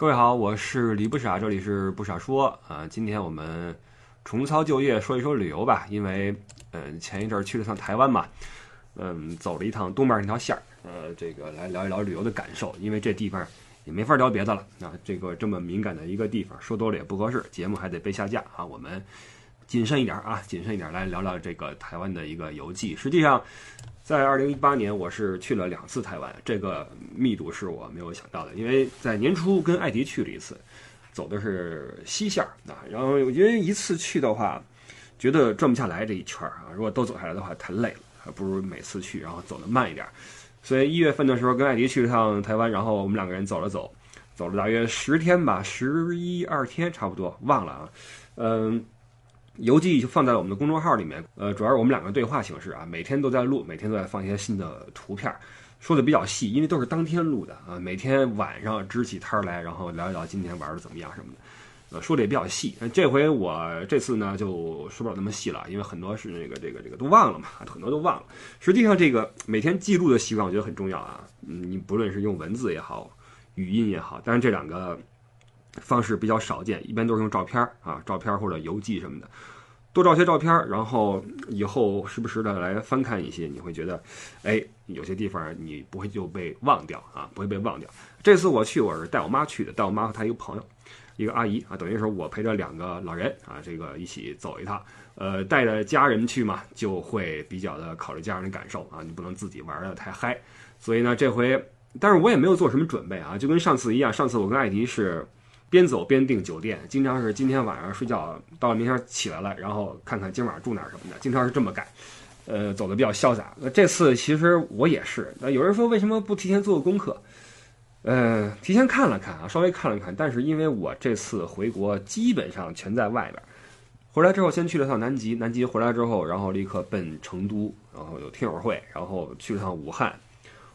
各位好，我是李不傻，这里是不傻说啊。今天我们重操旧业，说一说旅游吧。因为，嗯，前一阵儿去了趟台湾嘛，嗯，走了一趟东边那条线儿，呃，这个来聊一聊旅游的感受。因为这地方也没法聊别的了啊，这个这么敏感的一个地方，说多了也不合适，节目还得被下架啊。我们谨慎一点啊，谨慎一点来聊聊这个台湾的一个游记。实际上。在二零一八年，我是去了两次台湾，这个密度是我没有想到的。因为在年初跟艾迪去了一次，走的是西线啊，然后因为一次去的话，觉得转不下来这一圈啊，如果都走下来的话太累了，还不如每次去然后走得慢一点。所以一月份的时候跟艾迪去了趟台湾，然后我们两个人走了走，走了大约十天吧，十一二天差不多，忘了啊，嗯。游记就放在了我们的公众号里面，呃，主要是我们两个对话形式啊，每天都在录，每天都在放一些新的图片，说的比较细，因为都是当天录的啊，每天晚上支起摊来，然后聊一聊今天玩的怎么样什么的，呃，说的也比较细。这回我这次呢就说不了那么细了，因为很多是那个这个这个都忘了嘛，很多都忘了。实际上这个每天记录的习惯我觉得很重要啊，嗯，你不论是用文字也好，语音也好，但是这两个。方式比较少见，一般都是用照片啊，照片或者邮寄什么的，多照些照片，然后以后时不时的来翻看一些，你会觉得，哎，有些地方你不会就被忘掉啊，不会被忘掉。这次我去，我是带我妈去的，带我妈和她一个朋友，一个阿姨啊，等于说我陪着两个老人啊，这个一起走一趟。呃，带着家人去嘛，就会比较的考虑家人的感受啊，你不能自己玩的太嗨。所以呢，这回，但是我也没有做什么准备啊，就跟上次一样，上次我跟艾迪是。边走边订酒店，经常是今天晚上睡觉，到了明天起来了，然后看看今晚上住哪什么的，经常是这么干，呃，走的比较潇洒。那这次其实我也是。那有人说为什么不提前做个功课？呃，提前看了看啊，稍微看了看，但是因为我这次回国基本上全在外边，回来之后先去了趟南极，南极回来之后，然后立刻奔成都，然后有听友会，然后去了趟武汉，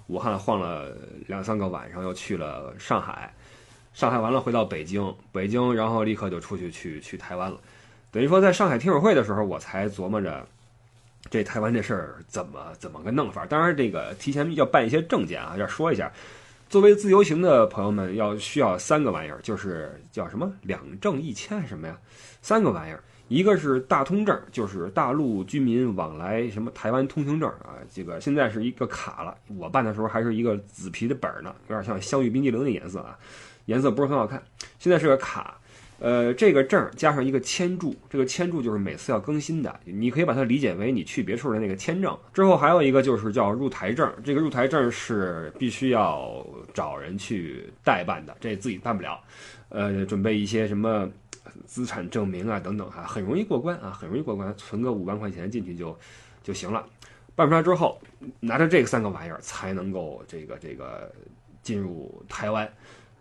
武汉晃了两三个晚上，又去了上海。上海完了，回到北京，北京，然后立刻就出去去去台湾了。等于说，在上海听友会的时候，我才琢磨着这台湾这事儿怎么怎么个弄法。当然，这个提前要办一些证件啊，要说一下。作为自由行的朋友们，要需要三个玩意儿，就是叫什么两证一签什么呀？三个玩意儿，一个是大通证，就是大陆居民往来什么台湾通行证啊。这个现在是一个卡了，我办的时候还是一个紫皮的本儿呢，有点像香芋冰激凌的颜色啊。颜色不是很好看，现在是个卡，呃，这个证加上一个签注，这个签注就是每次要更新的，你可以把它理解为你去别处的那个签证。之后还有一个就是叫入台证，这个入台证是必须要找人去代办的，这自己办不了。呃，准备一些什么资产证明啊等等哈，很容易过关啊，很容易过关，存个五万块钱进去就就行了。办出来之后，拿着这三个玩意儿才能够这个这个进入台湾。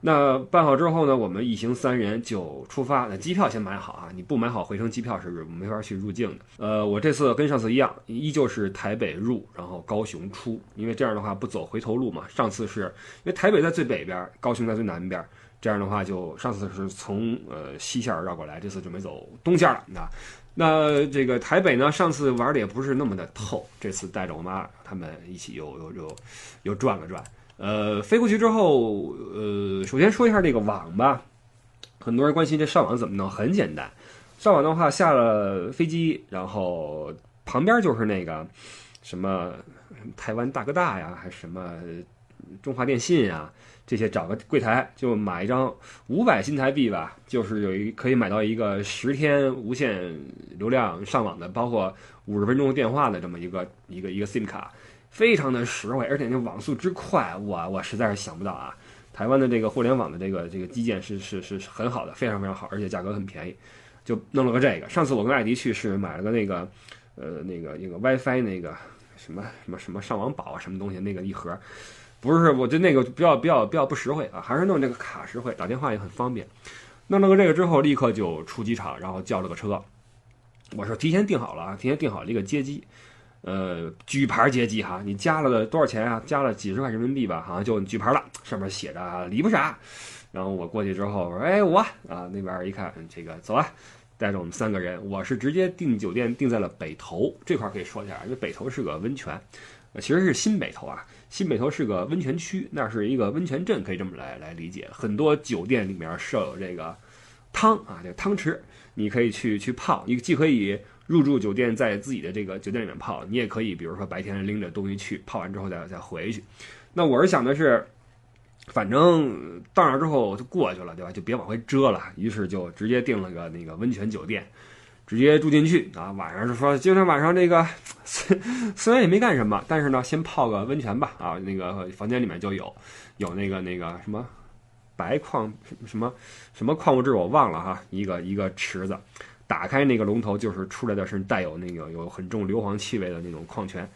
那办好之后呢，我们一行三人就出发。那机票先买好啊，你不买好回程机票是没法去入境的。呃，我这次跟上次一样，依旧是台北入，然后高雄出，因为这样的话不走回头路嘛。上次是因为台北在最北边，高雄在最南边，这样的话就上次是从呃西线绕过来，这次准备走东线了。那那这个台北呢，上次玩的也不是那么的透，这次带着我妈他们一起又又又又转了转。呃，飞过去之后，呃，首先说一下这个网吧，很多人关心这上网怎么弄，很简单，上网的话下了飞机，然后旁边就是那个什么台湾大哥大呀，还是什么中华电信啊，这些找个柜台就买一张五百新台币吧，就是有一可以买到一个十天无限流量上网的，包括五十分钟电话的这么一个一个一个 SIM 卡。非常的实惠，而且那网速之快，我我实在是想不到啊！台湾的这个互联网的这个这个基建是是是很好的，非常非常好，而且价格很便宜，就弄了个这个。上次我跟艾迪去是买了个那个，呃，那个一个 WiFi 那个什么什么什么上网宝啊，什么东西那个一盒，不是，我觉得那个比较比较比较不实惠啊，还是弄这个卡实惠，打电话也很方便。弄了个这个之后，立刻就出机场，然后叫了个车。我是提前订好了啊，提前订好了一个接机。呃，举牌接机哈，你加了多少钱啊？加了几十块人民币吧，好像就举牌了，上面写着李不傻。然后我过去之后，我说：“哎，我啊，那边一看，这个走啊，带着我们三个人。我是直接订酒店订在了北投这块，可以说一下，因为北投是个温泉。其实是新北头啊。新北头是个温泉区，那是一个温泉镇，可以这么来来理解。很多酒店里面设有这个汤啊，这个汤池，你可以去去泡。你既可以入住酒店，在自己的这个酒店里面泡，你也可以，比如说白天拎着东西去泡完之后再再回去。那我是想的是，反正到那之后就过去了，对吧？就别往回折了。于是就直接订了个那个温泉酒店。直接住进去啊！晚上就说今天晚上这个虽 虽然也没干什么，但是呢，先泡个温泉吧啊！那个房间里面就有有那个那个什么白矿什么什么矿物质我忘了哈，一个一个池子，打开那个龙头就是出来的是带有那个有很重硫磺气味的那种矿泉，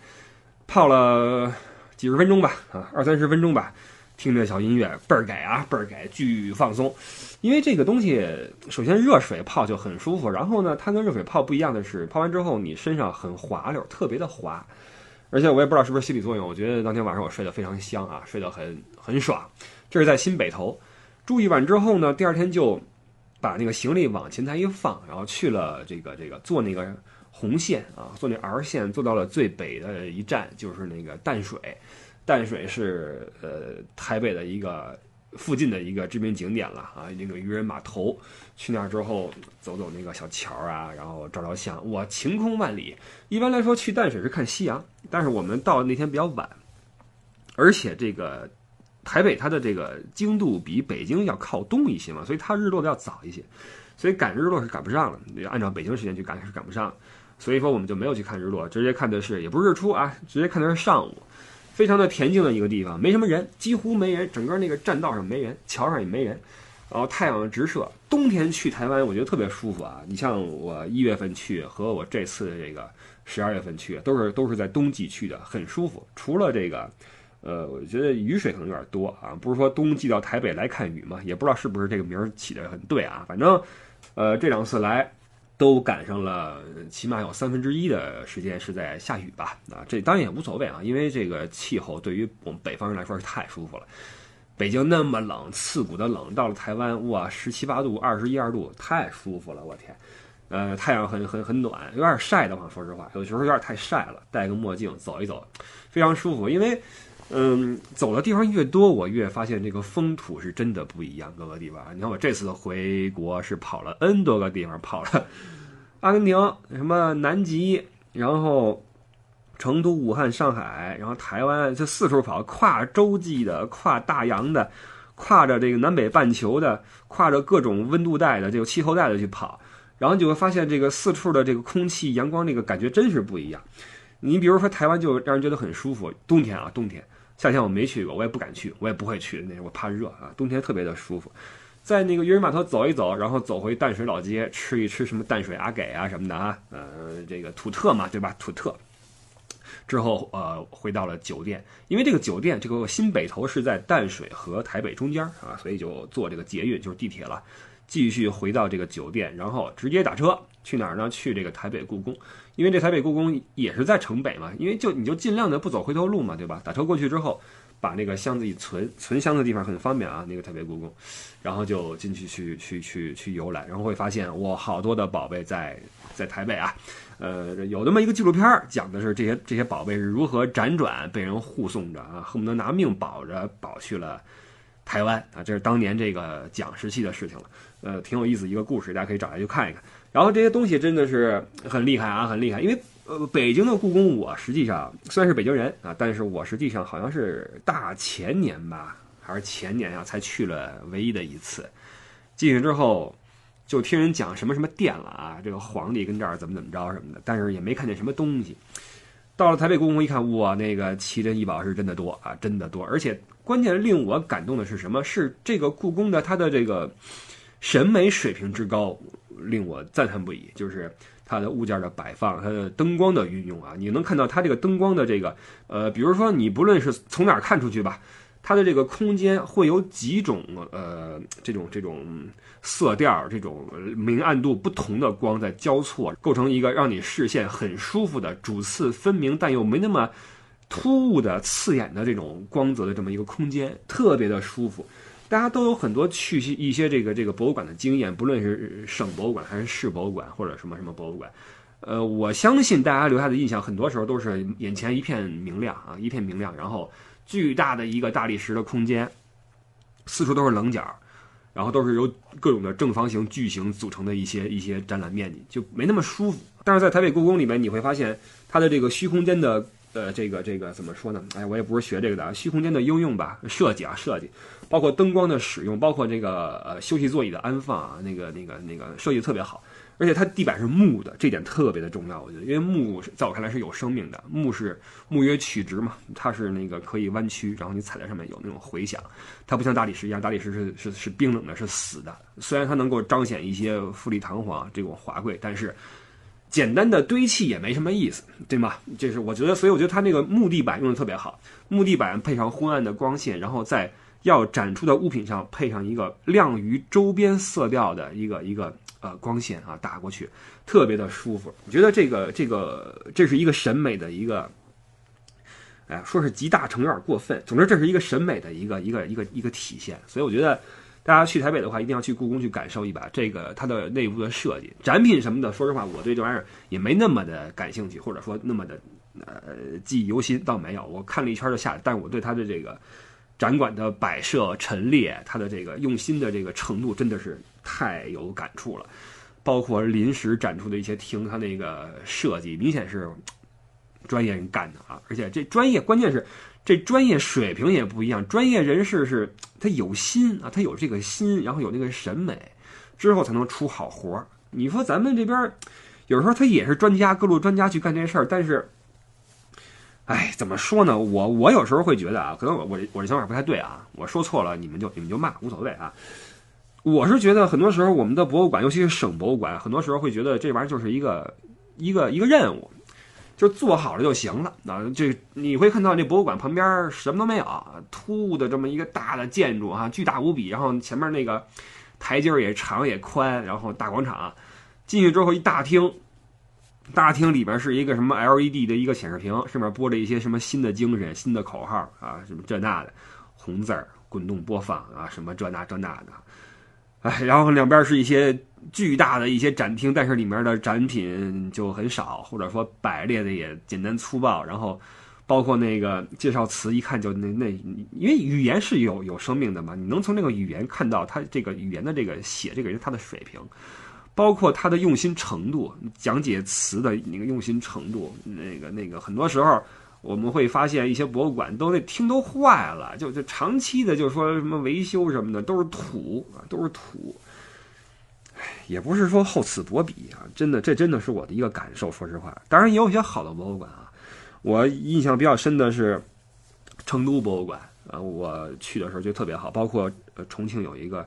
泡了几十分钟吧啊，二三十分钟吧。听着小音乐倍儿给啊，倍儿给，巨放松。因为这个东西，首先热水泡就很舒服，然后呢，它跟热水泡不一样的是，泡完之后你身上很滑溜，特别的滑。而且我也不知道是不是心理作用，我觉得当天晚上我睡得非常香啊，睡得很很爽。这是在新北头住一晚之后呢，第二天就把那个行李往前台一放，然后去了这个这个坐那个红线啊，坐那 R 线，坐到了最北的一站，就是那个淡水。淡水是呃台北的一个附近的一个知名景点了啊，那个渔人码头，去那儿之后走走那个小桥啊，然后照照相，哇，晴空万里。一般来说去淡水是看夕阳，但是我们到那天比较晚，而且这个台北它的这个经度比北京要靠东一些嘛，所以它日落的要早一些，所以赶日落是赶不上了。按照北京时间去赶是赶不上，所以说我们就没有去看日落，直接看的是也不是日出啊，直接看的是上午。非常的恬静的一个地方，没什么人，几乎没人，整个那个栈道上没人，桥上也没人，然后太阳直射。冬天去台湾，我觉得特别舒服啊！你像我一月份去和我这次这个十二月份去，都是都是在冬季去的，很舒服。除了这个，呃，我觉得雨水可能有点多啊，不是说冬季到台北来看雨嘛，也不知道是不是这个名儿起的很对啊。反正，呃，这两次来。都赶上了，起码有三分之一的时间是在下雨吧？啊，这当然也无所谓啊，因为这个气候对于我们北方人来说是太舒服了。北京那么冷，刺骨的冷，到了台湾，哇，十七八度，二十一二度，太舒服了，我天！呃，太阳很很很暖，有点晒的慌，说实话，有时候有点太晒了，戴个墨镜走一走，非常舒服，因为。嗯，走的地方越多，我越发现这个风土是真的不一样。各个地方，你看我这次回国是跑了 N 多个地方，跑了阿根廷、什么南极，然后成都、武汉、上海，然后台湾，这四处跑，跨洲际的，跨大洋的，跨着这个南北半球的，跨着各种温度带的这个气候带的去跑，然后就会发现这个四处的这个空气、阳光，这个感觉真是不一样。你比如说台湾就让人觉得很舒服，冬天啊，冬天。夏天我没去过，我也不敢去，我也不会去。那我怕热啊。冬天特别的舒服，在那个渔人码头走一走，然后走回淡水老街，吃一吃什么淡水阿给啊什么的啊，呃，这个土特嘛，对吧？土特。之后呃，回到了酒店，因为这个酒店这个新北头是在淡水和台北中间啊，所以就坐这个捷运就是地铁了，继续回到这个酒店，然后直接打车去哪儿呢？去这个台北故宫。因为这台北故宫也是在城北嘛，因为就你就尽量的不走回头路嘛，对吧？打车过去之后，把那个箱子一存，存箱的地方很方便啊。那个台北故宫，然后就进去去去去去游览，然后会发现哇，好多的宝贝在在台北啊。呃，有那么一个纪录片儿讲的是这些这些宝贝是如何辗转被人护送着啊，恨不得拿命保着保去了台湾啊。这是当年这个蒋时期的事情了，呃，挺有意思一个故事，大家可以找来去看一看。然后这些东西真的是很厉害啊，很厉害。因为呃，北京的故宫，我实际上虽然是北京人啊，但是我实际上好像是大前年吧，还是前年呀，才去了唯一的一次。进去之后，就听人讲什么什么殿了啊，这个皇帝跟这儿怎么怎么着什么的，但是也没看见什么东西。到了台北故宫一看，哇，那个奇珍异宝是真的多啊，真的多。而且关键令我感动的是什么？是这个故宫的它的这个审美水平之高。令我赞叹不已，就是它的物件的摆放，它的灯光的运用啊，你能看到它这个灯光的这个，呃，比如说你不论是从哪儿看出去吧，它的这个空间会有几种呃这种这种色调，这种明暗度不同的光在交错，构成一个让你视线很舒服的主次分明但又没那么突兀的刺眼的这种光泽的这么一个空间，特别的舒服。大家都有很多去一些这个这个博物馆的经验，不论是省博物馆还是市博物馆或者什么什么博物馆，呃，我相信大家留下的印象，很多时候都是眼前一片明亮啊，一片明亮，然后巨大的一个大理石的空间，四处都是棱角，然后都是由各种的正方形、矩形组成的一些一些展览面积，就没那么舒服。但是在台北故宫里面，你会发现它的这个虚空间的呃这个这个怎么说呢？哎，我也不是学这个的啊，虚空间的应用吧，设计啊设计，包括灯光的使用，包括这个呃休息座椅的安放啊，那个那个那个设计特别好。而且它地板是木的，这点特别的重要，我觉得，因为木在我看来是有生命的，木是木曰曲直嘛，它是那个可以弯曲，然后你踩在上面有那种回响，它不像大理石一样，大理石是是是冰冷的，是死的。虽然它能够彰显一些富丽堂皇这种华贵，但是简单的堆砌也没什么意思，对吗？这是我觉得，所以我觉得它那个木地板用的特别好，木地板配上昏暗的光线，然后在要展出的物品上配上一个亮于周边色调的一个一个。呃，光线啊打过去，特别的舒服。我觉得这个这个这是一个审美的一个，哎，说是集大成有点过分。总之，这是一个审美的一个一个一个一个体现。所以我觉得大家去台北的话，一定要去故宫去感受一把这个它的内部的设计、展品什么的。说实话，我对这玩意儿也没那么的感兴趣，或者说那么的呃记忆犹新，倒没有。我看了一圈就下，但是我对它的这个展馆的摆设陈列，它的这个用心的这个程度，真的是。太有感触了，包括临时展出的一些厅，它那个设计明显是专业人干的啊！而且这专业，关键是这专业水平也不一样。专业人士是他有心啊，他有这个心，然后有那个审美，之后才能出好活儿。你说咱们这边有时候他也是专家，各路专家去干这事儿，但是，哎，怎么说呢？我我有时候会觉得啊，可能我我我这想法不太对啊，我说错了，你们就你们就骂，无所谓啊。我是觉得很多时候我们的博物馆，尤其是省博物馆，很多时候会觉得这玩意儿就是一个一个一个任务，就做好了就行了。啊，这你会看到这博物馆旁边什么都没有，突兀的这么一个大的建筑啊，巨大无比，然后前面那个台阶也长也宽，然后大广场，进去之后一大厅，大厅里边是一个什么 LED 的一个显示屏，上面播着一些什么新的精神、新的口号啊，什么这那的，红字儿滚动播放啊，什么这那这那的。哎，然后两边是一些巨大的一些展厅，但是里面的展品就很少，或者说摆列的也简单粗暴。然后，包括那个介绍词，一看就那那，因为语言是有有生命的嘛，你能从这个语言看到他这个语言的这个写这个人他的水平，包括他的用心程度，讲解词的那个用心程度，那个那个很多时候。我们会发现一些博物馆都那厅都坏了，就就长期的就说什么维修什么的都是土啊，都是土。也不是说厚此薄彼啊，真的，这真的是我的一个感受。说实话，当然也有一些好的博物馆啊。我印象比较深的是成都博物馆啊，我去的时候就特别好。包括重庆有一个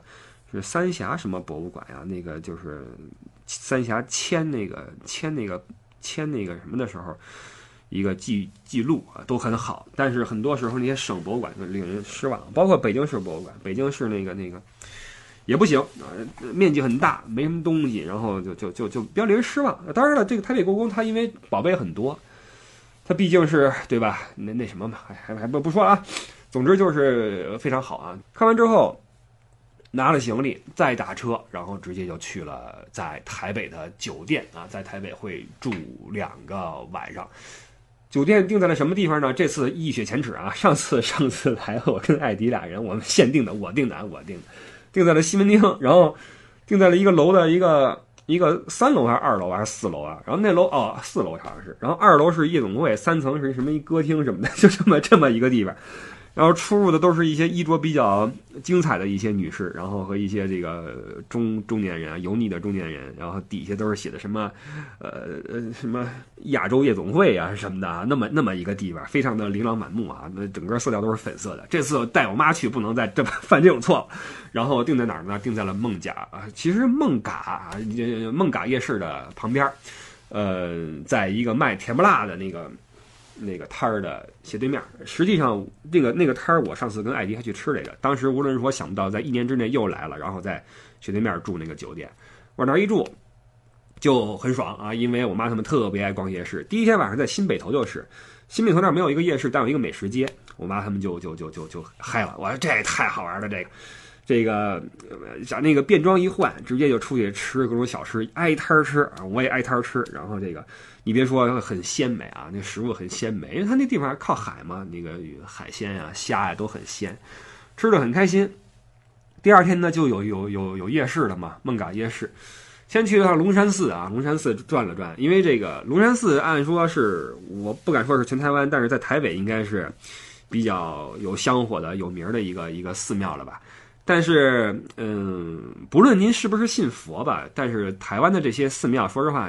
是三峡什么博物馆呀，那个就是三峡迁那个迁那个迁那个什么的时候。一个记记录啊都很好，但是很多时候那些省博物馆就令人失望，包括北京市博物馆，北京市那个那个也不行，面积很大，没什么东西，然后就就就就比较令人失望。当然了，这个台北故宫它因为宝贝很多，它毕竟是对吧？那那什么嘛，还还不不说啊，总之就是非常好啊。看完之后拿了行李再打车，然后直接就去了在台北的酒店啊，在台北会住两个晚上。酒店定在了什么地方呢？这次一雪前耻啊！上次上次来我跟艾迪俩人，我们现定的，我定的，我定的，定在了西门町，然后定在了一个楼的一个一个三楼还是二楼还是四楼啊？然后那楼哦四楼好像是，然后二楼是夜总会，三层是什么一歌厅什么的，就这么这么一个地方。然后出入的都是一些衣着比较精彩的一些女士，然后和一些这个中中年人啊，油腻的中年人，然后底下都是写的什么，呃呃什么亚洲夜总会啊什么的，那么那么一个地方，非常的琳琅满目啊，那整个色调都是粉色的。这次带我妈去，不能再这么犯这种错。然后定在哪儿呢？定在了孟甲啊，其实孟嘎孟嘎夜市的旁边，呃，在一个卖甜不辣的那个。那个摊儿的斜对面，实际上那个那个摊儿，我上次跟艾迪还去吃来着。当时无论如何想不到，在一年之内又来了，然后在斜对面住那个酒店，往那儿一住就很爽啊！因为我妈他们特别爱逛夜市。第一天晚上在新北头就是，新北头那儿没有一个夜市，但有一个美食街，我妈他们就就就就就嗨了。我说这太好玩了，这个这个把那个便装一换，直接就出去吃各种小吃，挨摊吃啊，我也挨摊吃。然后这个你别说很鲜美啊，那食物很鲜美，因为它那地方靠海嘛，那个海鲜呀、虾呀都很鲜，吃的很开心。第二天呢，就有有有有夜市了嘛，孟嘎夜市。先去了趟龙山寺啊，龙山寺转了转，因为这个龙山寺按说是我不敢说是全台湾，但是在台北应该是比较有香火的、有名的一个一个寺庙了吧。但是，嗯，不论您是不是信佛吧，但是台湾的这些寺庙，说实话，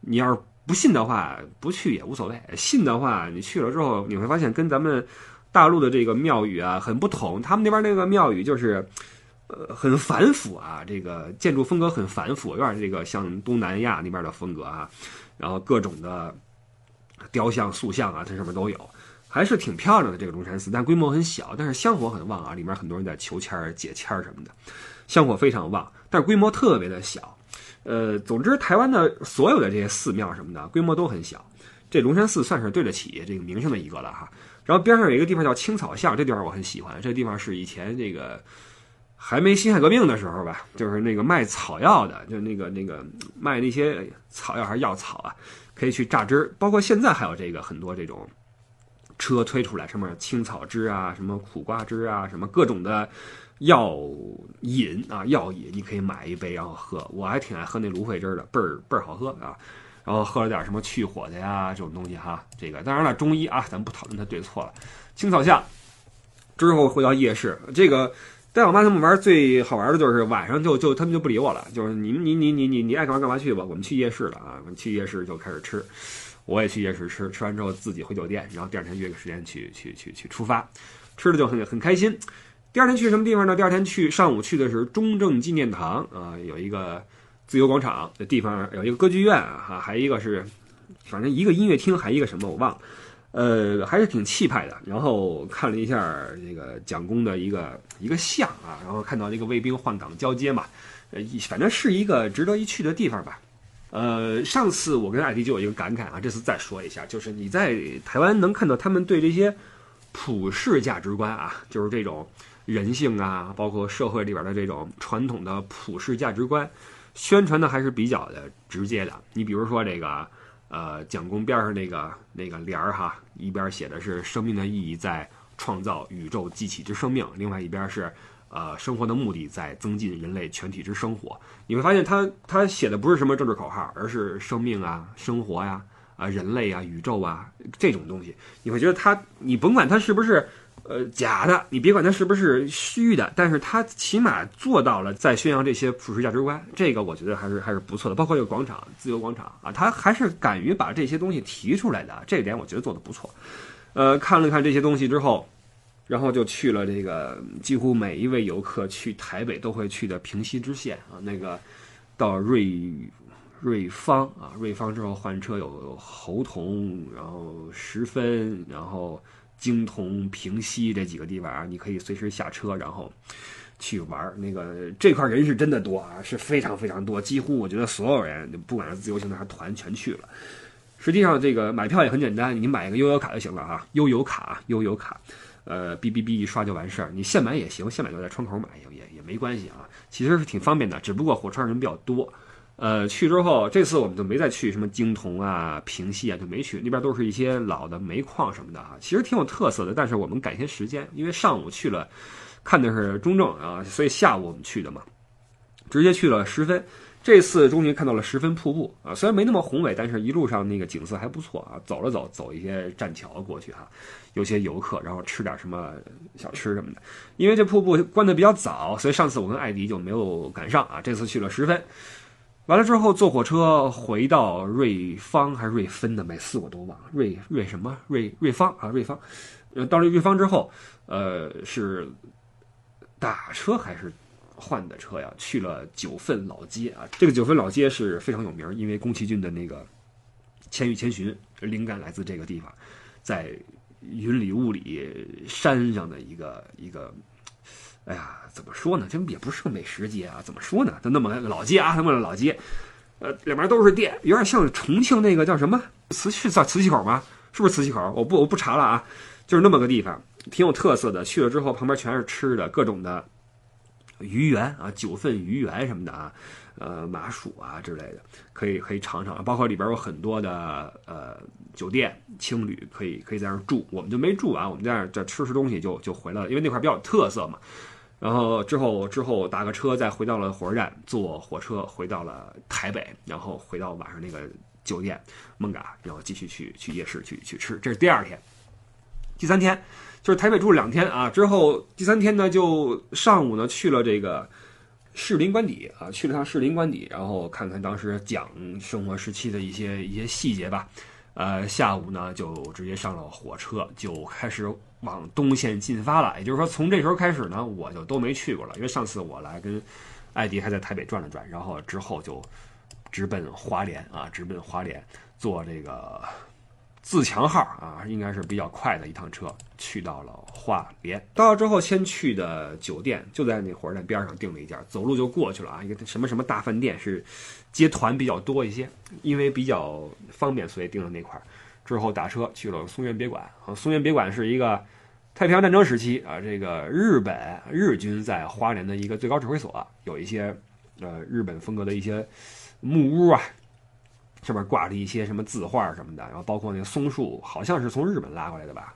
你要是不信的话，不去也无所谓；信的话，你去了之后，你会发现跟咱们大陆的这个庙宇啊很不同。他们那边那个庙宇就是，呃，很繁复啊，这个建筑风格很繁复，有点这个像东南亚那边的风格啊，然后各种的雕像、塑像啊，它上面都有。还是挺漂亮的这个龙山寺，但规模很小，但是香火很旺啊！里面很多人在求签儿、解签儿什么的，香火非常旺，但是规模特别的小。呃，总之台湾的所有的这些寺庙什么的，规模都很小。这龙山寺算是对得起这个名声的一个了哈。然后边上有一个地方叫青草巷，这地方我很喜欢。这地方是以前这个还没辛亥革命的时候吧，就是那个卖草药的，就那个那个卖那些草药还是药草啊，可以去榨汁儿。包括现在还有这个很多这种。车推出来，上面青草汁啊，什么苦瓜汁啊，什么各种的药饮啊，药饮你可以买一杯然后喝。我还挺爱喝那芦荟汁的，倍儿倍儿好喝啊。然后喝了点什么去火的呀，这种东西哈。这个当然了，中医啊，咱不讨论它对错了。青草巷之后回到夜市，这个带我妈他们玩最好玩的就是晚上就就他们就不理我了，就是你你你你你你爱干嘛干嘛去吧，我们去夜市了啊，我们去夜市就开始吃。我也去夜市吃，吃完之后自己回酒店，然后第二天约个时间去去去去出发，吃的就很很开心。第二天去什么地方呢？第二天去上午去的是中正纪念堂啊，有一个自由广场的地方，有一个歌剧院啊，还一个是反正一个音乐厅，还一个什么我忘了，呃，还是挺气派的。然后看了一下这个蒋公的一个一个像啊，然后看到那个卫兵换岗交接嘛，呃，反正是一个值得一去的地方吧。呃，上次我跟艾迪就有一个感慨啊，这次再说一下，就是你在台湾能看到他们对这些普世价值观啊，就是这种人性啊，包括社会里边的这种传统的普世价值观，宣传的还是比较的直接的。你比如说这个，呃，蒋公边上那个那个联儿哈，一边写的是生命的意义在创造宇宙机器之生命，另外一边是。呃，生活的目的在增进人类全体之生活。你会发现，他他写的不是什么政治口号，而是生命啊、生活呀、啊人类啊、宇宙啊这种东西。你会觉得他，你甭管他是不是呃假的，你别管他是不是虚的，但是他起码做到了在宣扬这些普世价值观。这个我觉得还是还是不错的。包括这个广场，自由广场啊，他还是敢于把这些东西提出来的，这点我觉得做的不错。呃，看了看这些东西之后。然后就去了这个几乎每一位游客去台北都会去的平溪支线啊，那个到瑞瑞芳啊，瑞芳之后换车有猴硐，然后十分，然后金同、平溪这几个地方啊，你可以随时下车，然后去玩那个这块人是真的多啊，是非常非常多，几乎我觉得所有人，不管是自由行的还是团，全去了。实际上这个买票也很简单，你买一个悠游卡就行了啊，悠游卡，悠游卡。呃，哔哔哔一刷就完事儿，你现买也行，现买就在窗口买也也也没关系啊，其实是挺方便的，只不过火车上人比较多。呃，去之后这次我们就没再去什么京铜啊、平西啊，就没去那边，都是一些老的煤矿什么的哈，其实挺有特色的。但是我们赶些时间，因为上午去了看的是中正啊，所以下午我们去的嘛，直接去了十分。这次终于看到了十分瀑布啊，虽然没那么宏伟，但是一路上那个景色还不错啊。走了走，走一些栈桥过去哈，有些游客，然后吃点什么小吃什么的。因为这瀑布关的比较早，所以上次我跟艾迪就没有赶上啊。这次去了十分，完了之后坐火车回到瑞芳还是瑞芬的，每次我都忘了瑞瑞什么瑞瑞芳啊瑞芳。到了瑞芳之后，呃，是打车还是？换的车呀，去了九份老街啊。这个九份老街是非常有名，因为宫崎骏的那个《千与千寻》灵感来自这个地方，在云里雾里山上的一个一个，哎呀，怎么说呢？这也不是个美食街啊，怎么说呢？就那么个老街啊，那么个老街，呃，两边都是店，有点像重庆那个叫什么瓷器叫瓷器口吗？是不是瓷器口？我不我不查了啊，就是那么个地方，挺有特色的。去了之后，旁边全是吃的，各种的。鱼圆啊，九份鱼圆什么的啊，呃，麻薯啊之类的，可以可以尝尝。包括里边有很多的呃酒店青旅，可以可以在那儿住。我们就没住完，我们在那儿这吃吃东西就就回来了，因为那块比较有特色嘛。然后之后之后打个车再回到了火车站，坐火车回到了台北，然后回到晚上那个酒店梦嘎，然后继续去去夜市去去吃。这是第二天，第三天就是台北住了两天啊。之后第三天呢，就上午呢去了这个士林官邸啊，去了趟士林官邸，然后看看当时讲生活时期的一些一些细节吧。呃，下午呢就直接上了火车，就开始往东线进发了。也就是说，从这时候开始呢，我就都没去过了，因为上次我来跟艾迪还在台北转了转，然后之后就直奔华联啊，直奔华联坐这个自强号啊，应该是比较快的一趟车，去到了花莲。到了之后，先去的酒店就在那火车站边上订了一家，走路就过去了啊，一个什么什么大饭店是。接团比较多一些，因为比较方便，所以订了那块。之后打车去了松原别馆。啊，松原别馆是一个太平洋战争时期啊，这个日本日军在花莲的一个最高指挥所，有一些呃日本风格的一些木屋啊，上面挂着一些什么字画什么的，然后包括那个松树，好像是从日本拉过来的吧。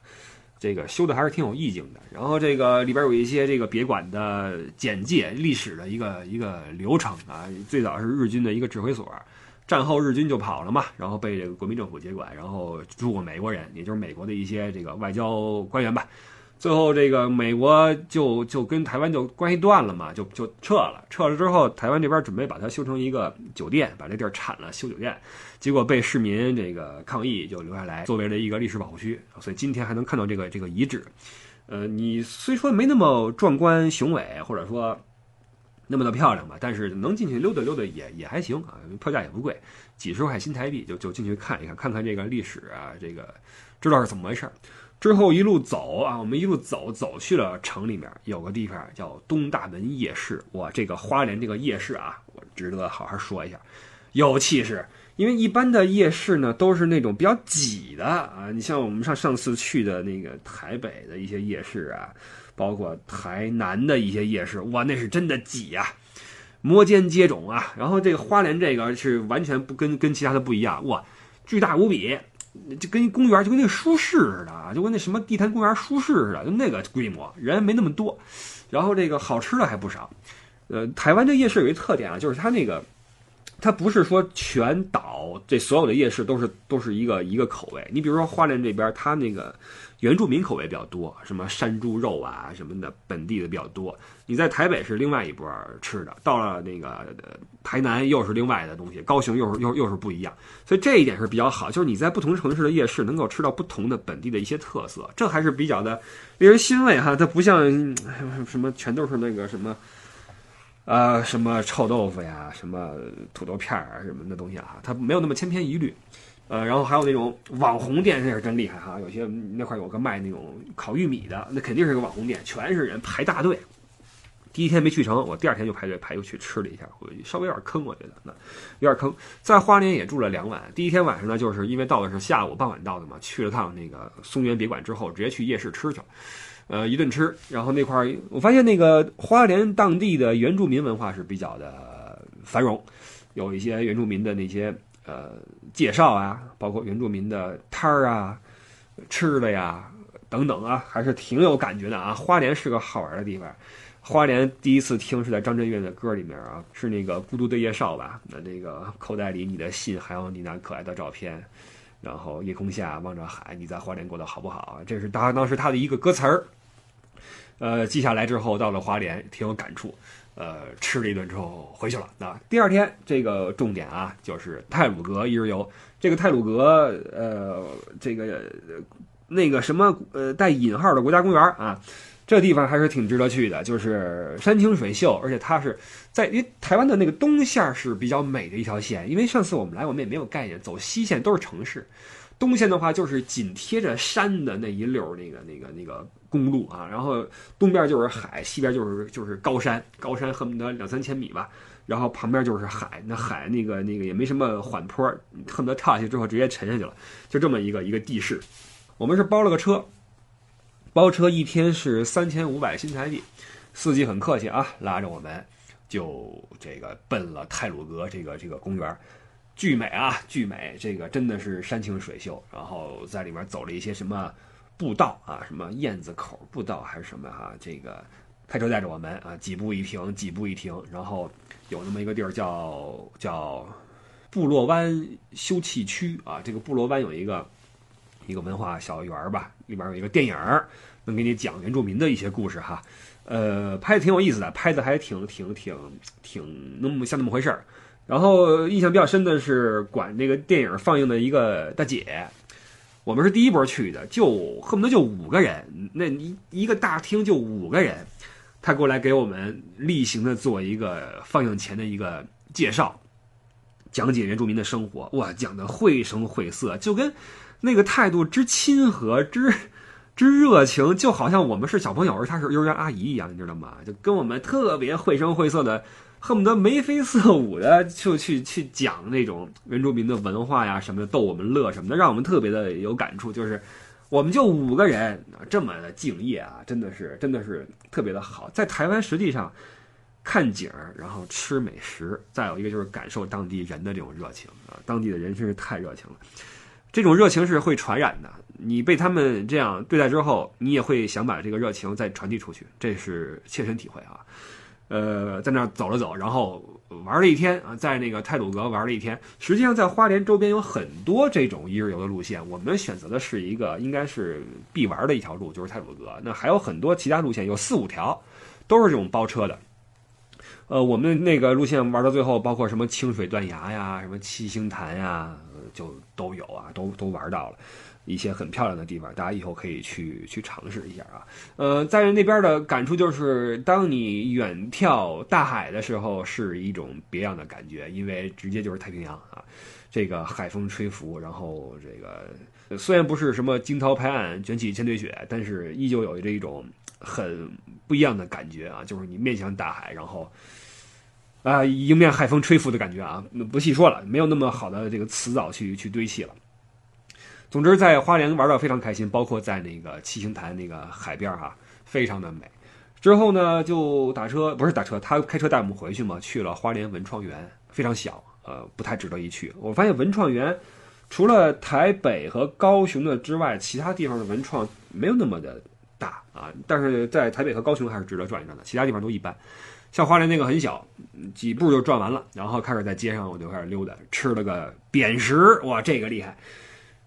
这个修的还是挺有意境的，然后这个里边有一些这个别馆的简介、历史的一个一个流程啊。最早是日军的一个指挥所，战后日军就跑了嘛，然后被这个国民政府接管，然后住过美国人，也就是美国的一些这个外交官员吧。最后这个美国就就跟台湾就关系断了嘛，就就撤了。撤了之后，台湾这边准备把它修成一个酒店，把这地儿铲了修酒店。结果被市民这个抗议，就留下来作为了一个历史保护区，所以今天还能看到这个这个遗址。呃，你虽说没那么壮观雄伟，或者说那么的漂亮吧，但是能进去溜达溜达也也还行啊，票价也不贵，几十块新台币就就进去看一看，看看这个历史啊，这个知道是怎么回事。之后一路走啊，我们一路走走去了城里面，有个地方叫东大门夜市。哇，这个花莲这个夜市啊，我值得好好说一下，有气势。因为一般的夜市呢，都是那种比较挤的啊。你像我们上上次去的那个台北的一些夜市啊，包括台南的一些夜市，哇，那是真的挤呀，摩肩接踵啊。然后这个花莲这个是完全不跟跟其他的不一样，哇，巨大无比，就跟公园就跟那个书市似的啊，就跟那什么地坛公园书市似的，就那个规模，人没那么多。然后这个好吃的还不少。呃，台湾这夜市有一特点啊，就是它那个。它不是说全岛这所有的夜市都是都是一个一个口味。你比如说花莲这边，它那个原住民口味比较多，什么山猪肉啊什么的，本地的比较多。你在台北是另外一波吃的，到了那个台南又是另外的东西，高雄又是又又是不一样。所以这一点是比较好，就是你在不同城市的夜市能够吃到不同的本地的一些特色，这还是比较的令人欣慰哈。它不像什么全都是那个什么。呃，什么臭豆腐呀，什么土豆片儿啊，什么的东西啊，它没有那么千篇一律。呃，然后还有那种网红店，那是真厉害哈。有些那块有个卖那种烤玉米的，那肯定是个网红店，全是人排大队。第一天没去成，我第二天就排队排又去吃了一下，回去稍微有点坑，我觉得那有点坑。在花莲也住了两晚，第一天晚上呢，就是因为到的是下午傍晚到的嘛，去了趟那个松原别馆之后，直接去夜市吃去了。呃，一顿吃，然后那块儿我发现那个花莲当地的原住民文化是比较的繁荣，有一些原住民的那些呃介绍啊，包括原住民的摊儿啊、吃的呀等等啊，还是挺有感觉的啊。花莲是个好玩的地方，花莲第一次听是在张震岳的歌里面啊，是那个《孤独的夜少》吧？那那个口袋里你的信，还有你那可爱的照片，然后夜空下望着海，你在花莲过得好不好？这是当当时他的一个歌词儿。呃，记下来之后到了花莲，挺有感触。呃，吃了一顿之后回去了。那第二天这个重点啊，就是泰鲁阁一日游。这个泰鲁阁，呃，这个那个什么，呃，带引号的国家公园啊，这地方还是挺值得去的。就是山清水秀，而且它是在因为台湾的那个东线是比较美的一条线。因为上次我们来，我们也没有概念，走西线都是城市。东线的话就是紧贴着山的那一溜那个那个那个公路啊，然后东边就是海，西边就是就是高山，高山恨不得两三千米吧，然后旁边就是海，那海那个那个也没什么缓坡，恨不得跳下去之后直接沉下去了，就这么一个一个地势。我们是包了个车，包车一天是三千五百新台币，司机很客气啊，拉着我们就这个奔了泰鲁阁这个这个公园，巨美啊，巨美，这个真的是山清水秀。然后在里面走了一些什么步道啊，什么燕子口步道还是什么哈，这个开车带着我们啊，几步一停，几步一停，然后有那么一个地儿叫叫部落湾休憩区啊，这个部落湾有一个一个文化小园吧，里边有一个电影能给你讲原住民的一些故事哈。呃，拍的挺有意思的，拍的还挺挺挺挺那么像那么回事儿。然后印象比较深的是管这个电影放映的一个大姐，我们是第一波去的，就恨不得就五个人，那一一个大厅就五个人，她过来给我们例行的做一个放映前的一个介绍，讲解原住民的生活，哇，讲的绘声绘色，就跟那个态度之亲和之。之热情，就好像我们是小朋友，而她是幼儿园阿姨一样，你知道吗？就跟我们特别绘声绘色的，恨不得眉飞色舞的，就去去讲那种原住民的文化呀什么的，逗我们乐什么的，让我们特别的有感触。就是我们就五个人，这么的敬业啊，真的是真的是特别的好。在台湾，实际上看景儿，然后吃美食，再有一个就是感受当地人的这种热情啊，当地的人真是太热情了。这种热情是会传染的，你被他们这样对待之后，你也会想把这个热情再传递出去，这是切身体会啊。呃，在那儿走了走，然后玩了一天啊，在那个泰鲁阁玩了一天。实际上，在花莲周边有很多这种一日游的路线，我们选择的是一个应该是必玩的一条路，就是泰鲁阁。那还有很多其他路线，有四五条，都是这种包车的。呃，我们那个路线玩到最后，包括什么清水断崖呀，什么七星潭呀。就都有啊，都都玩到了一些很漂亮的地方，大家以后可以去去尝试一下啊。呃，在那边的感触就是，当你远眺大海的时候，是一种别样的感觉，因为直接就是太平洋啊，这个海风吹拂，然后这个虽然不是什么惊涛拍岸、卷起千堆雪，但是依旧有这一种很不一样的感觉啊，就是你面向大海，然后。啊，迎面海风吹拂的感觉啊，不细说了，没有那么好的这个词藻去去堆砌了。总之，在花莲玩的非常开心，包括在那个七星潭那个海边哈，非常的美。之后呢，就打车，不是打车，他开车带我们回去嘛，去了花莲文创园，非常小，呃，不太值得一去。我发现文创园除了台北和高雄的之外，其他地方的文创没有那么的大啊，但是在台北和高雄还是值得转一转的，其他地方都一般。像花莲那个很小，几步就转完了，然后开始在街上我就开始溜达，吃了个扁食，哇，这个厉害！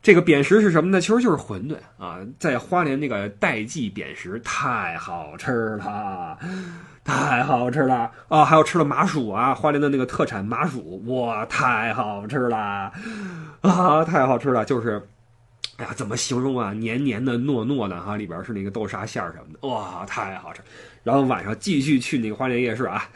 这个扁食是什么呢？其实就是馄饨啊，在花莲那个代记扁食太好吃了，太好吃了啊！还有吃了麻薯啊，花莲的那个特产麻薯，哇，太好吃了啊，太好吃了，就是，哎呀，怎么形容啊？黏黏的、糯糯的哈，里边是那个豆沙馅儿什么的，哇，太好吃。然后晚上继续去那个花莲夜市啊，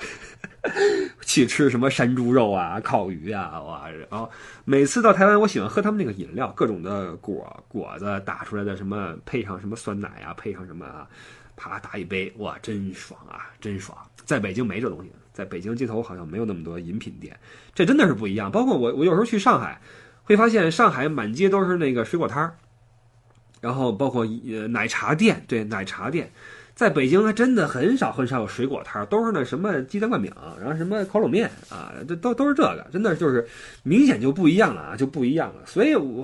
去吃什么山猪肉啊、烤鱼啊，哇！然后每次到台湾，我喜欢喝他们那个饮料，各种的果果子打出来的，什么配上什么酸奶啊，配上什么啊，啪打一杯，哇，真爽啊，真爽！在北京没这东西，在北京街头好像没有那么多饮品店，这真的是不一样。包括我，我有时候去上海，会发现上海满街都是那个水果摊儿，然后包括呃奶茶店，对，奶茶店。在北京还真的很少很少有水果摊儿都是那什么鸡蛋灌饼，然后什么烤冷面啊，这都都是这个，真的就是明显就不一样了啊，就不一样了。所以，我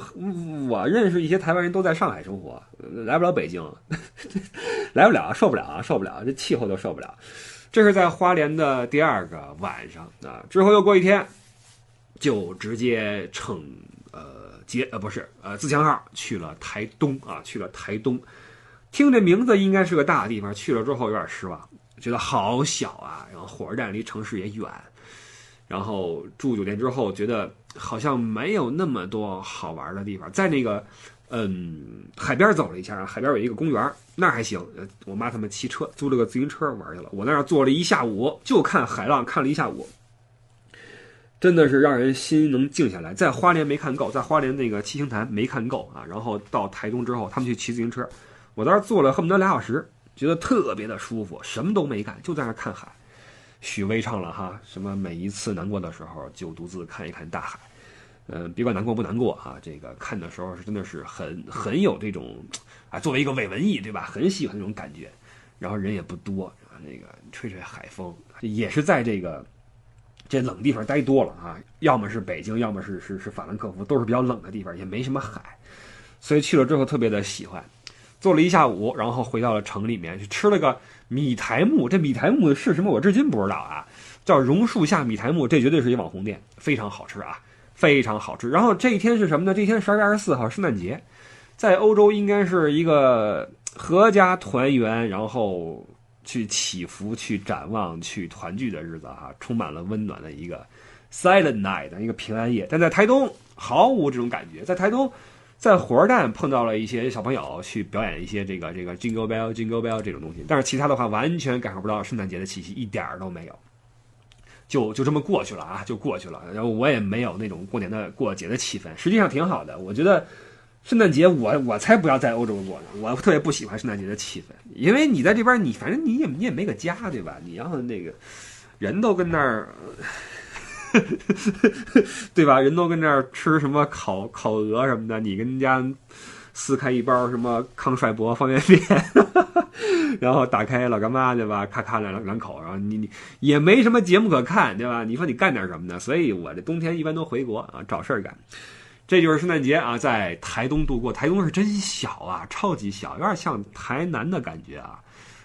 我认识一些台湾人都在上海生活，来不了北京，来不了，受不了啊，受不了，这气候都受不了。这是在花莲的第二个晚上啊，之后又过一天，就直接乘杰呃不是呃自强号去了台东啊，去了台东。听这名字应该是个大地方，去了之后有点失望，觉得好小啊。然后火车站离城市也远，然后住酒店之后觉得好像没有那么多好玩的地方。在那个，嗯，海边走了一下，海边有一个公园，那还行。我妈他们骑车租了个自行车玩去了，我那儿坐了一下午，就看海浪看了一下午，真的是让人心能静下来。在花莲没看够，在花莲那个七星潭没看够啊。然后到台东之后，他们去骑自行车。我在那坐了恨不得俩小时，觉得特别的舒服，什么都没干，就在那看海。许巍唱了哈，什么每一次难过的时候就独自看一看大海，嗯，别管难过不难过啊，这个看的时候是真的是很很有这种啊，作为一个伪文艺对吧，很喜欢那种感觉。然后人也不多，那个吹吹海风，也是在这个这冷地方待多了啊，要么是北京，要么是是是法兰克福，都是比较冷的地方，也没什么海，所以去了之后特别的喜欢。坐了一下午，然后回到了城里面去吃了个米苔木。这米苔木是什么？我至今不知道啊。叫榕树下米苔木，这绝对是一网红店，非常好吃啊，非常好吃。然后这一天是什么呢？这一天十二月二十四号，圣诞节，在欧洲应该是一个阖家团圆，然后去祈福、去展望、去团聚的日子哈，充满了温暖的一个 Silent Night 的一个平安夜。但在台东毫无这种感觉，在台东。在火车站碰到了一些小朋友去表演一些这个这个 Jingle Bell Jingle Bell 这种东西，但是其他的话完全感受不到圣诞节的气息，一点儿都没有，就就这么过去了啊，就过去了。然后我也没有那种过年的过节的气氛，实际上挺好的。我觉得圣诞节我我才不要在欧洲过呢，我特别不喜欢圣诞节的气氛，因为你在这边你反正你也你也没个家对吧？你要那个人都跟那儿。对吧？人都跟那儿吃什么烤烤鹅什么的，你跟人家撕开一包什么康帅博方便面，然后打开老干妈对吧？咔咔两两口，然后你你也没什么节目可看对吧？你说你干点什么呢？所以我这冬天一般都回国啊，找事儿干。这就是圣诞节啊，在台东度过。台东是真小啊，超级小，有点像台南的感觉啊。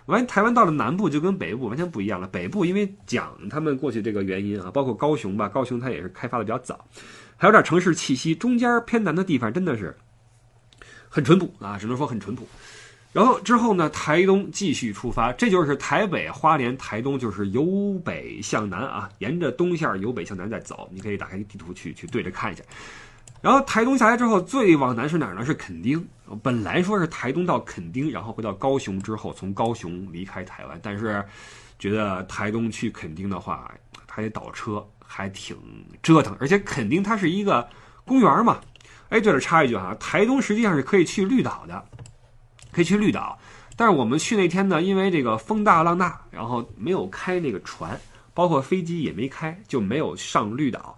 完，台湾到了南部就跟北部完全不一样了。北部因为讲他们过去这个原因啊，包括高雄吧，高雄它也是开发的比较早，还有点城市气息。中间偏南的地方真的是很淳朴啊，只能说很淳朴。然后之后呢，台东继续出发，这就是台北、花莲、台东，就是由北向南啊，沿着东线由北向南在走。你可以打开地图去去对着看一下。然后台东下来之后，最往南是哪儿呢？是垦丁。本来说是台东到垦丁，然后回到高雄之后，从高雄离开台湾。但是觉得台东去垦丁的话，还得倒车，还挺折腾。而且垦丁它是一个公园嘛。哎，对了插一句哈，台东实际上是可以去绿岛的，可以去绿岛。但是我们去那天呢，因为这个风大浪大，然后没有开那个船，包括飞机也没开，就没有上绿岛。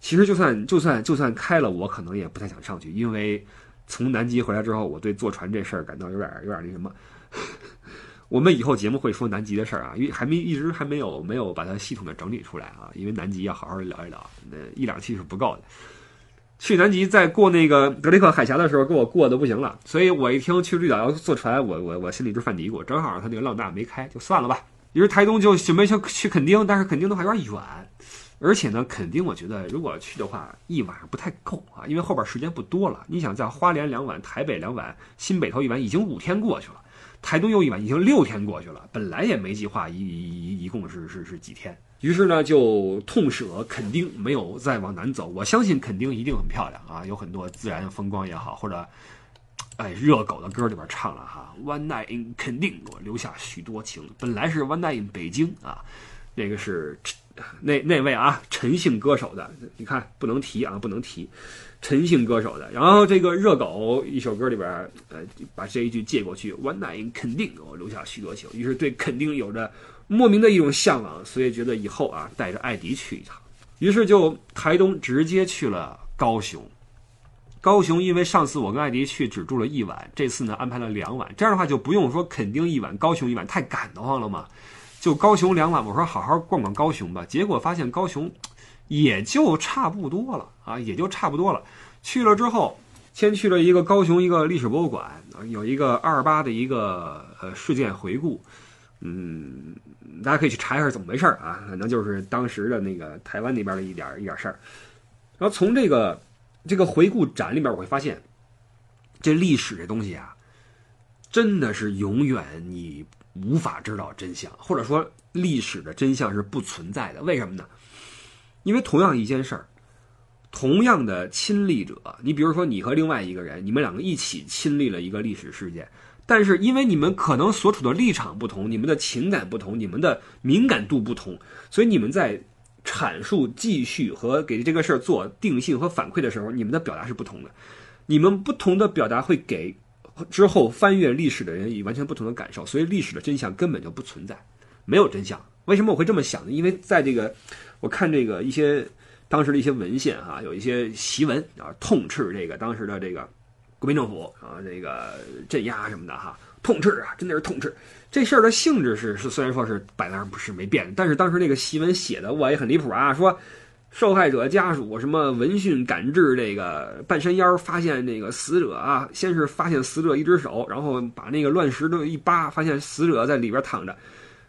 其实就算就算就算开了，我可能也不太想上去，因为从南极回来之后，我对坐船这事儿感到有点有点那什么。我们以后节目会说南极的事儿啊，因为还没一直还没有没有把它系统的整理出来啊，因为南极要好好聊一聊，那一两期是不够的。去南极在过那个德雷克海峡的时候，给我过的不行了，所以我一听去绿岛要坐船，我我我心里就犯嘀咕，正好他那个浪大没开，就算了吧。于是台东就准备去去垦丁，但是垦丁的话有点远。而且呢，肯定我觉得如果去的话，一晚上不太够啊，因为后边时间不多了。你想在花莲两晚，台北两晚，新北头一晚，已经五天过去了；台东又一晚，已经六天过去了。本来也没计划一一一共是是是几天，于是呢就痛舍垦丁，没有再往南走。我相信垦丁一定很漂亮啊，有很多自然风光也好，或者哎热狗的歌里边唱了哈，One night in 肯定给，我留下许多情。本来是 One night in 北京啊，那个是。那那位啊，陈姓歌手的，你看不能提啊，不能提，陈姓歌手的。然后这个热狗一首歌里边，呃，把这一句借过去，One night in 肯定给我留下许多情，于是对肯定有着莫名的一种向往，所以觉得以后啊，带着艾迪去一趟。于是就台东直接去了高雄。高雄因为上次我跟艾迪去只住了一晚，这次呢安排了两晚，这样的话就不用说肯定一晚，高雄一晚，太赶得慌了嘛。就高雄两晚，我说好好逛逛高雄吧，结果发现高雄也就差不多了啊，也就差不多了。去了之后，先去了一个高雄一个历史博物馆，有一个二八的一个呃事件回顾，嗯，大家可以去查一下怎么回事啊，反正就是当时的那个台湾那边的一点一点事儿。然后从这个这个回顾展里边，我会发现，这历史这东西啊，真的是永远你。无法知道真相，或者说历史的真相是不存在的。为什么呢？因为同样一件事儿，同样的亲历者，你比如说你和另外一个人，你们两个一起亲历了一个历史事件，但是因为你们可能所处的立场不同，你们的情感不同，你们的敏感度不同，所以你们在阐述、继续和给这个事儿做定性和反馈的时候，你们的表达是不同的。你们不同的表达会给。之后翻阅历史的人以完全不同的感受，所以历史的真相根本就不存在，没有真相。为什么我会这么想呢？因为在这个我看这个一些当时的一些文献哈，有一些檄文啊，痛斥这个当时的这个国民政府啊，这个镇压什么的哈，痛斥啊，真的是痛斥。这事儿的性质是是虽然说是摆那儿不是没变，但是当时那个檄文写的我也很离谱啊，说受害者家属什么闻讯赶至这个半山腰，发现那个死者啊，先是发现死者一只手，然后把那个乱石都一扒，发现死者在里边躺着。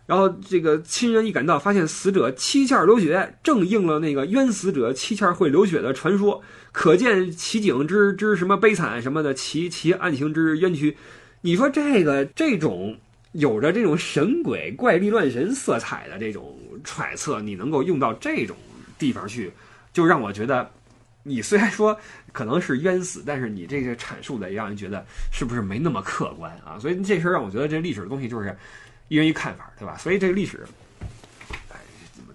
然后这个亲人一赶到，发现死者七窍流血，正应了那个冤死者七窍会流血的传说，可见其景之之什么悲惨什么的，其其案情之冤屈。你说这个这种有着这种神鬼怪力乱神色彩的这种揣测，你能够用到这种地方去，就让我觉得，你虽然说可能是冤死，但是你这个阐述的也让人觉得是不是没那么客观啊？所以这事儿让我觉得这历史的东西就是。一人一看法，对吧？所以这个历史，哎，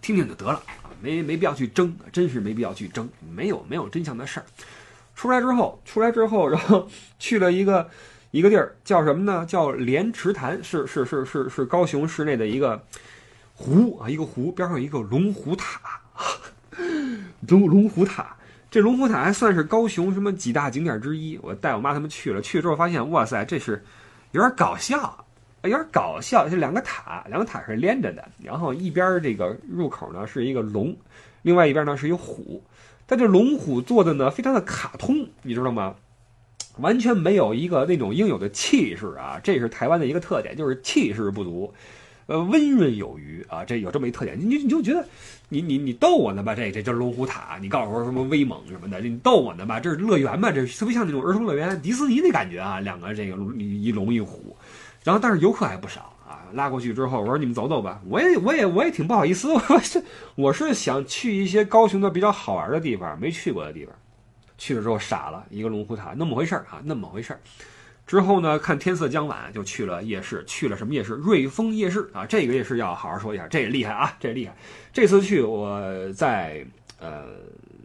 听听就得了啊，没没必要去争，真是没必要去争，没有没有真相的事儿。出来之后，出来之后，然后 去了一个一个地儿，叫什么呢？叫莲池潭，是是是是是高雄市内的一个湖啊，一个湖边上有一个龙虎塔，龙龙虎塔。这龙虎塔还算是高雄什么几大景点之一。我带我妈他们去了，去了之后发现，哇塞，这是有点搞笑。有点搞笑，这两个塔，两个塔是连着的，然后一边这个入口呢是一个龙，另外一边呢是一虎，但这龙虎做的呢非常的卡通，你知道吗？完全没有一个那种应有的气势啊，这是台湾的一个特点，就是气势不足，呃，温润有余啊，这有这么一特点，你你就觉得你你你逗我呢吧？这这叫龙虎塔，你告诉我什么威猛什么的，你逗我呢吧？这是乐园吧？这特别像那种儿童乐园、迪士尼的感觉啊，两个这个一龙一虎。然后，但是游客还不少啊！拉过去之后，我说你们走走吧。我也，我也，我也挺不好意思。我是，我是想去一些高雄的比较好玩的地方，没去过的地方。去了之后傻了，一个龙虎塔，那么回事儿啊，那么回事儿。之后呢，看天色将晚，就去了夜市。去了什么夜市？瑞丰夜市啊！这个夜市要好好说一下，这也厉害啊，这也厉害。这次去我在呃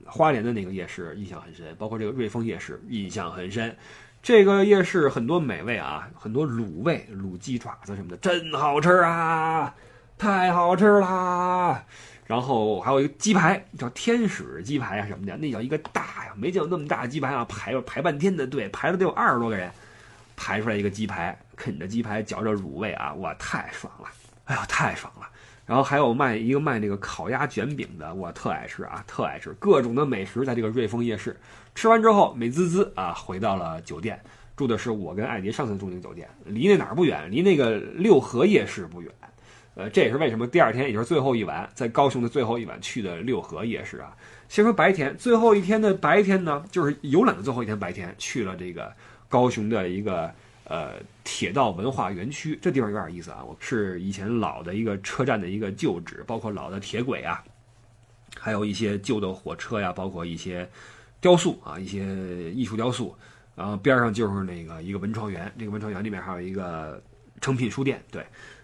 花莲的那个夜市印象很深，包括这个瑞丰夜市印象很深。这个夜市很多美味啊，很多卤味、卤鸡爪子什么的，真好吃啊，太好吃啦！然后还有一个鸡排，叫天使鸡排啊什么的，那叫一个大呀，没见过那么大的鸡排啊，排了排半天的队，排了得有二十多个人，排出来一个鸡排，啃着鸡排，嚼着卤味啊，哇，太爽了！哎呦，太爽了！然后还有卖一个卖那个烤鸭卷饼的，我特爱吃啊，特爱吃各种的美食，在这个瑞丰夜市吃完之后，美滋滋啊，回到了酒店，住的是我跟艾迪上次住那个酒店，离那哪儿不远，离那个六合夜市不远，呃，这也是为什么第二天也就是最后一晚，在高雄的最后一晚去的六合夜市啊。先说白天，最后一天的白天呢，就是游览的最后一天白天，去了这个高雄的一个。呃，铁道文化园区这地方有点意思啊！我是以前老的一个车站的一个旧址，包括老的铁轨啊，还有一些旧的火车呀，包括一些雕塑啊，一些艺术雕塑。然后边上就是那个一个文创园，这个文创园里面还有一个成品书店，对，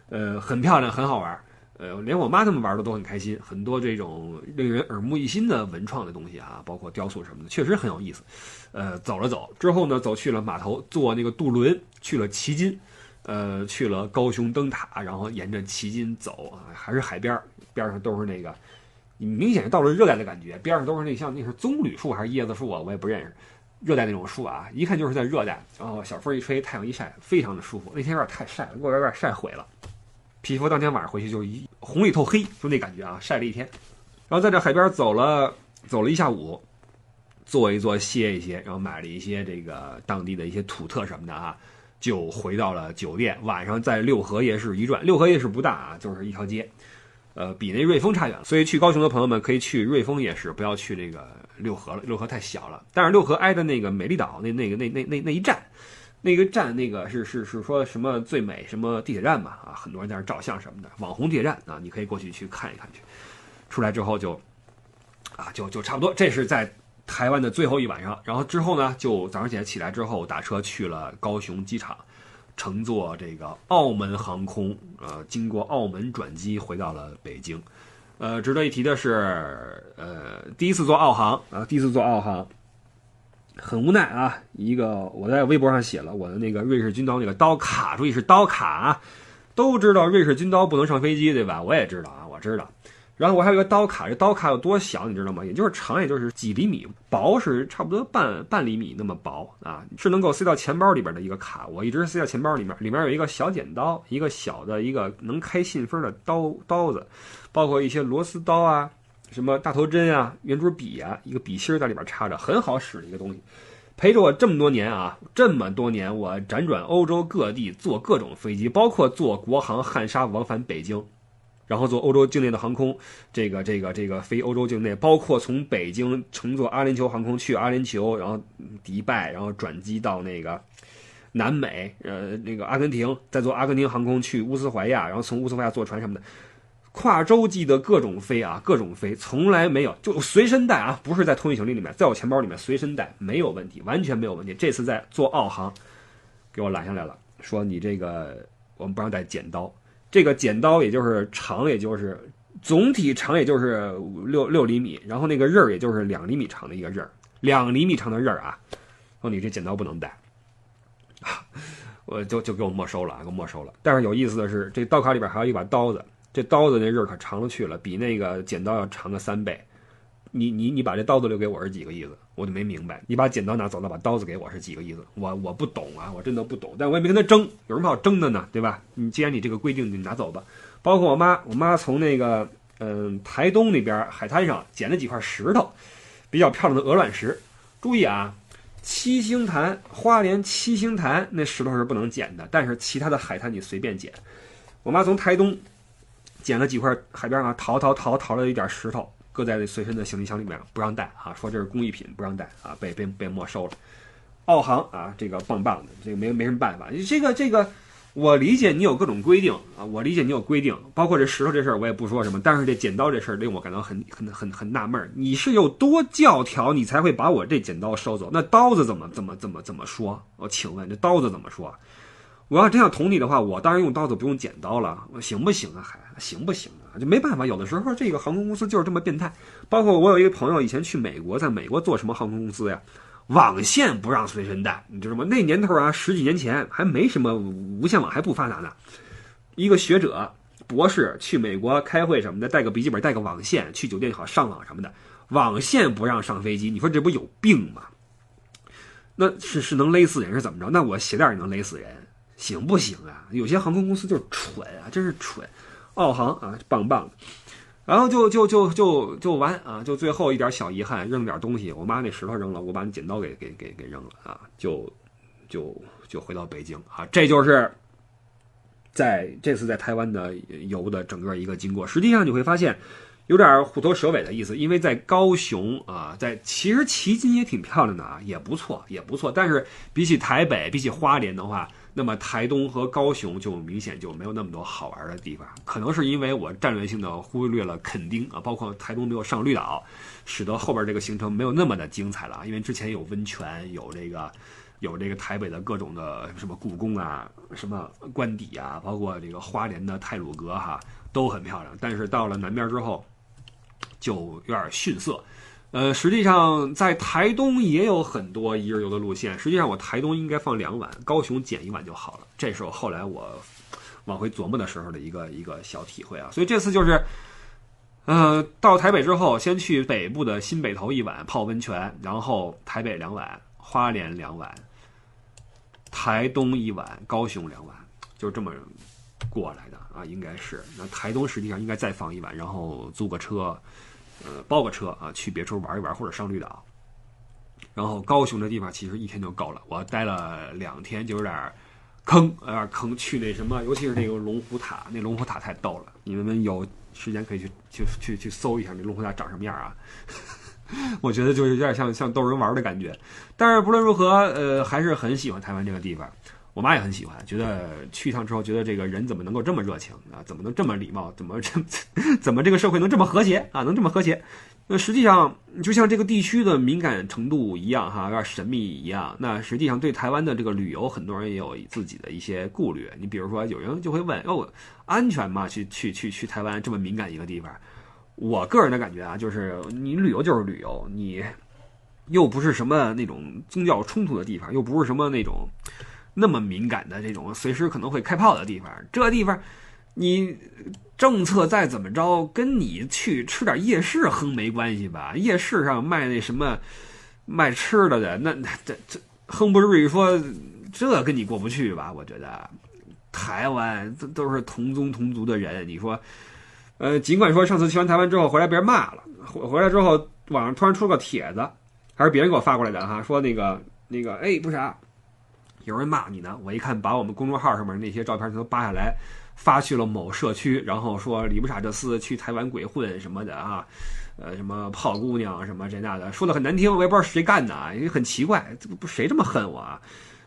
呃，很漂亮，很好玩。呃，连我妈他们玩的都很开心，很多这种令人耳目一新的文创的东西啊，包括雕塑什么的，确实很有意思。呃，走了走之后呢，走去了码头，坐那个渡轮去了旗津，呃，去了高雄灯塔，然后沿着旗津走啊，还是海边边上都是那个，你明显是到了热带的感觉，边上都是那像那是棕榈树还是椰子树啊，我也不认识，热带那种树啊，一看就是在热带。然后小风一吹，太阳一晒，非常的舒服。那天有点太晒了，给我有点晒毁了。皮肤当天晚上回去就一红里透黑，就那感觉啊，晒了一天，然后在这海边走了走了一下午，坐一坐歇一歇，然后买了一些这个当地的一些土特什么的啊，就回到了酒店。晚上在六合夜市一转，六合夜市不大啊，就是一条街，呃，比那瑞丰差远了。所以去高雄的朋友们可以去瑞丰夜市，不要去那个六合了，六合太小了。但是六合挨的那个美丽岛那那个那那那那一站。那个站，那个是是是说什么最美什么地铁站嘛？啊，很多人在那照相什么的，网红地铁站啊，你可以过去去看一看去。出来之后就，啊，就就差不多。这是在台湾的最后一晚上，然后之后呢，就早上起来起来之后打车去了高雄机场，乘坐这个澳门航空，呃，经过澳门转机回到了北京。呃，值得一提的是，呃，第一次坐澳航啊，第一次坐澳航。很无奈啊！一个我在微博上写了我的那个瑞士军刀那个刀卡，注意是刀卡啊，都知道瑞士军刀不能上飞机，对吧？我也知道啊，我知道。然后我还有一个刀卡，这刀卡有多小，你知道吗？也就是长，也就是几厘米，薄是差不多半半厘米那么薄啊，是能够塞到钱包里边的一个卡。我一直塞到钱包里面，里面有一个小剪刀，一个小的一个能开信封的刀刀子，包括一些螺丝刀啊，什么大头针啊，圆珠笔啊，一个笔芯在里边插着，很好使的一个东西。陪着我这么多年啊，这么多年我辗转欧洲各地，坐各种飞机，包括坐国航汉莎往返北京。然后坐欧洲境内的航空，这个这个这个飞欧洲境内，包括从北京乘坐阿联酋航空去阿联酋，然后迪拜，然后转机到那个南美，呃，那个阿根廷，再坐阿根廷航空去乌斯怀亚，然后从乌斯怀亚坐船什么的，跨洲际的各种飞啊，各种飞，从来没有就随身带啊，不是在托运行李里面，在我钱包里面随身带没有问题，完全没有问题。这次在坐澳航，给我拦下来了，说你这个我们不让带剪刀。这个剪刀也就是长，也就是总体长，也就是六六厘米，然后那个刃儿也就是两厘米长的一个刃儿，两厘米长的刃儿啊。说你这剪刀不能带，我就就给我没收了，给我没收了。但是有意思的是，这刀卡里边还有一把刀子，这刀子那刃可长了去了，比那个剪刀要长个三倍。你你你把这刀子留给我是几个意思？我就没明白。你把剪刀拿走了，把刀子给我是几个意思？我我不懂啊，我真的不懂。但我也没跟他争，有什么好争的呢？对吧？你既然你这个规定，你拿走吧。包括我妈，我妈从那个嗯台东那边海滩上捡了几块石头，比较漂亮的鹅卵石。注意啊，七星潭花莲七星潭那石头是不能捡的，但是其他的海滩你随便捡。我妈从台东捡了几块海边上淘淘淘淘了一点石头。搁在随身的行李箱里面，不让带啊！说这是工艺品，不让带啊！被被被没收了。澳航啊，这个棒棒的，这个没没什么办法。这个这个，我理解你有各种规定啊，我理解你有规定，包括这石头这事儿，我也不说什么。但是这剪刀这事儿令我感到很很很很纳闷儿。你是有多教条，你才会把我这剪刀收走？那刀子怎么怎么怎么怎么说？我请问这刀子怎么说？我要真想捅你的话，我当然用刀子，不用剪刀了，行不行啊？还行不行啊？就没办法，有的时候这个航空公司就是这么变态。包括我有一个朋友以前去美国，在美国做什么航空公司呀？网线不让随身带，你知道吗？那年头啊，十几年前还没什么无线网，还不发达呢。一个学者、博士去美国开会什么的，带个笔记本，带个网线，去酒店好上网什么的。网线不让上飞机，你说这不有病吗？那是是能勒死人是怎么着？那我鞋带也能勒死人。行不行啊？有些航空公司就是蠢啊，真是蠢。澳航啊，棒棒。然后就就就就就完啊，就最后一点小遗憾，扔点东西。我妈那石头扔了，我把那剪刀给给给给扔了啊，就就就回到北京啊。这就是在这次在台湾的游的整个一个经过。实际上你会发现。有点虎头蛇尾的意思，因为在高雄啊，在其实旗津也挺漂亮的啊，也不错，也不错。但是比起台北，比起花莲的话，那么台东和高雄就明显就没有那么多好玩的地方。可能是因为我战略性的忽略了垦丁啊，包括台东没有上绿岛，使得后边这个行程没有那么的精彩了。因为之前有温泉，有这个，有这个台北的各种的什么故宫啊，什么官邸啊，包括这个花莲的泰鲁阁哈，都很漂亮。但是到了南边之后。就有点逊色，呃，实际上在台东也有很多一日游的路线。实际上我台东应该放两晚，高雄减一晚就好了。这是我后来我往回琢磨的时候的一个一个小体会啊。所以这次就是，呃，到台北之后，先去北部的新北头一晚泡温泉，然后台北两晚，花莲两晚，台东一晚，高雄两晚，就这么过来的啊，应该是。那台东实际上应该再放一晚，然后租个车。呃，包个车啊，去别处玩一玩，或者上绿岛。然后高雄这地方其实一天就够了，我待了两天就有点坑，有点坑。去那什么，尤其是那个龙虎塔，那龙虎塔太逗了。你们有时间可以去去去去搜一下那龙虎塔长什么样啊？我觉得就是有点像像逗人玩的感觉。但是不论如何，呃，还是很喜欢台湾这个地方。我妈也很喜欢，觉得去一趟之后，觉得这个人怎么能够这么热情啊？怎么能这么礼貌？怎么这怎么这个社会能这么和谐啊？能这么和谐？那实际上就像这个地区的敏感程度一样，哈，有点神秘一样。那实际上对台湾的这个旅游，很多人也有自己的一些顾虑。你比如说，有人就会问：哦，安全吗？去去去去台湾这么敏感一个地方？我个人的感觉啊，就是你旅游就是旅游，你又不是什么那种宗教冲突的地方，又不是什么那种。那么敏感的这种随时可能会开炮的地方，这地方你政策再怎么着，跟你去吃点夜市哼没关系吧？夜市上卖那什么卖吃的的，那那这这哼不至于说这跟你过不去吧？我觉得台湾这都是同宗同族的人，你说，呃，尽管说上次去完台湾之后回来被人骂了，回回来之后网上突然出了个帖子，还是别人给我发过来的哈，说那个那个哎不啥。有人骂你呢，我一看，把我们公众号上面那些照片全都扒下来，发去了某社区，然后说李不傻这厮去台湾鬼混什么的啊，呃，什么泡姑娘什么这那的，说的很难听，我也不知道是谁干的，也很奇怪，这不谁这么恨我啊？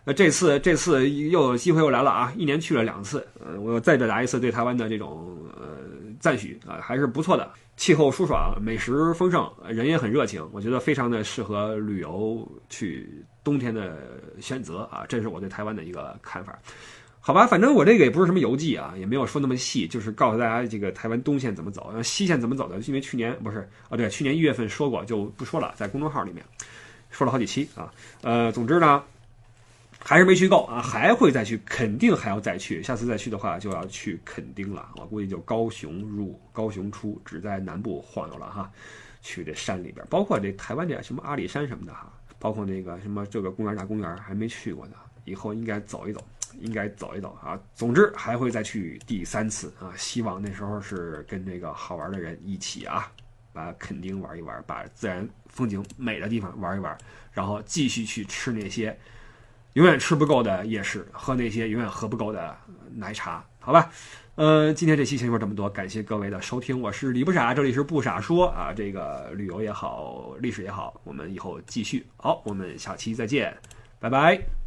那这次这次又机会又来了啊，一年去了两次，呃，我再表达一次对台湾的这种呃赞许啊，还是不错的，气候舒爽，美食丰盛，人也很热情，我觉得非常的适合旅游去。冬天的选择啊，这是我对台湾的一个看法，好吧，反正我这个也不是什么游记啊，也没有说那么细，就是告诉大家这个台湾东线怎么走，西线怎么走的。因为去年不是啊，对，去年一月份说过，就不说了，在公众号里面说了好几期啊。呃，总之呢，还是没去够啊，还会再去，肯定还要再去。下次再去的话，就要去垦丁了，我估计就高雄入，高雄出，只在南部晃悠了哈，去这山里边，包括这台湾这什么阿里山什么的哈。包括那个什么这个公园大公园还没去过呢，以后应该走一走，应该走一走啊。总之还会再去第三次啊，希望那时候是跟这个好玩的人一起啊，把垦丁玩一玩，把自然风景美的地方玩一玩，然后继续去吃那些永远吃不够的夜市，喝那些永远喝不够的奶茶，好吧。呃，今天这期先说这么多，感谢各位的收听，我是李不傻，这里是不傻说啊，这个旅游也好，历史也好，我们以后继续，好，我们下期再见，拜拜。